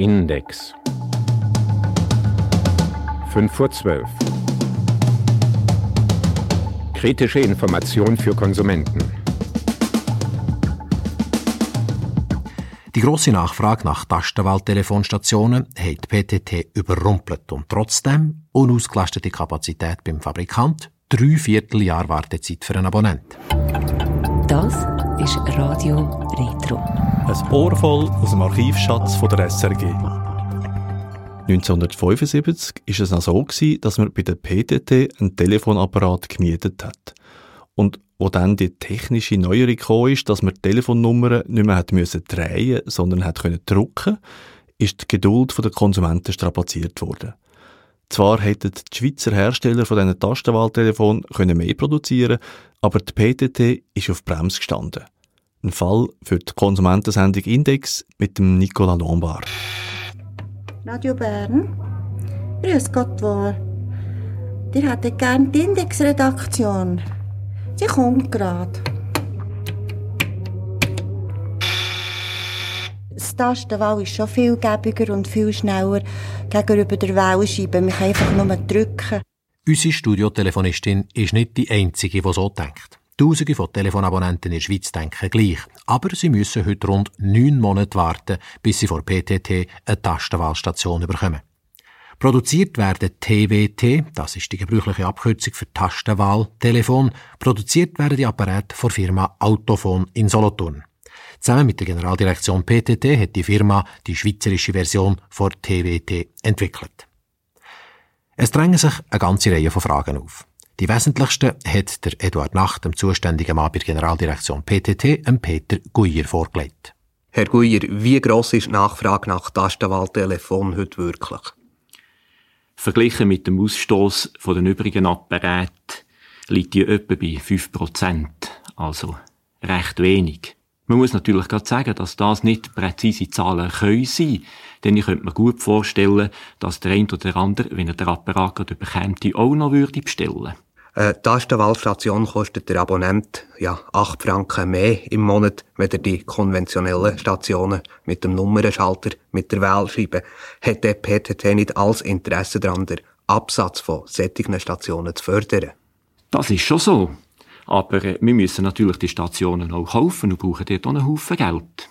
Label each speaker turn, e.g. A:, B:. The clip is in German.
A: Index. 5 vor 12. Kritische Information für Konsumenten.
B: Die große Nachfrage nach Tastenwahltelefonstationen hat PTT überrumpelt und trotzdem unausgelastete Kapazität beim Fabrikant, drei Vierteljahr Wartezeit für einen Abonnent.
C: Das ist Radio Retro.
D: Ein Ohr voll aus dem Archivschatz von der SRG. 1975 war es noch so, dass man bei der PTT einen Telefonapparat gemietet hat. Und wo dann die technische Neuerung kam, ist, dass man die Telefonnummern nicht mehr hat müssen drehen, sondern hat können drucken, ist die Geduld der Konsumenten strapaziert worden. Zwar hätten die Schweizer Hersteller von diesen Tastenwahltelefonen mehr produzieren aber die PTT ist auf Brems gestanden. Ein Fall für die Konsumentensendung Index mit dem Nicolas Lombard.
E: Radio Bern, grüß Gott wohl. Ihr hättet gerne die Indexredaktion. Sie kommt gerade. Das Tastenwahl ist schon viel gäbiger und viel schneller gegenüber der Wellenscheibe. Man kann einfach nur drücken.
B: Unsere Studiotelefonistin ist nicht die einzige, die so denkt. Tausende von Telefonabonnenten in der Schweiz denken gleich. Aber sie müssen heute rund neun Monate warten, bis sie vor PTT eine Tastenwahlstation bekommen. Produziert werden TWT, das ist die gebräuchliche Abkürzung für Tastenwahl, Telefon, produziert werden die Apparate von Firma Autophon in Solothurn. Zusammen mit der Generaldirektion PTT hat die Firma die schweizerische Version von TWT entwickelt. Es drängen sich eine ganze Reihe von Fragen auf. Die wesentlichsten hat der Eduard Nacht, dem zuständigen Mann bei der Generaldirektion PTT, dem Peter Guyer vorgelegt.
F: Herr Guyer, wie gross ist die Nachfrage nach Tastenwahltelefon heute wirklich?
G: Verglichen mit dem Ausstoß von den übrigen Apparaten liegt die etwa bei 5%, also recht wenig. Man muss natürlich gerade sagen, dass das nicht präzise Zahlen können sein, denn ich könnte mir gut vorstellen, dass der ein oder andere, wenn er den Apparat gerade bekäme, auch noch würde bestellen.
F: Äh, die Tastenwahlstation kostet der Abonnent ja 8 Franken mehr im Monat, wenn die konventionellen Stationen mit dem Nummernschalter, mit der Wählscheibe. Hat der PTT nicht alles Interesse daran, den Absatz von sättigen Stationen zu fördern?
G: Das ist schon so. Aber äh, wir müssen natürlich die Stationen auch kaufen und brauchen dort auch einen Haufen Geld.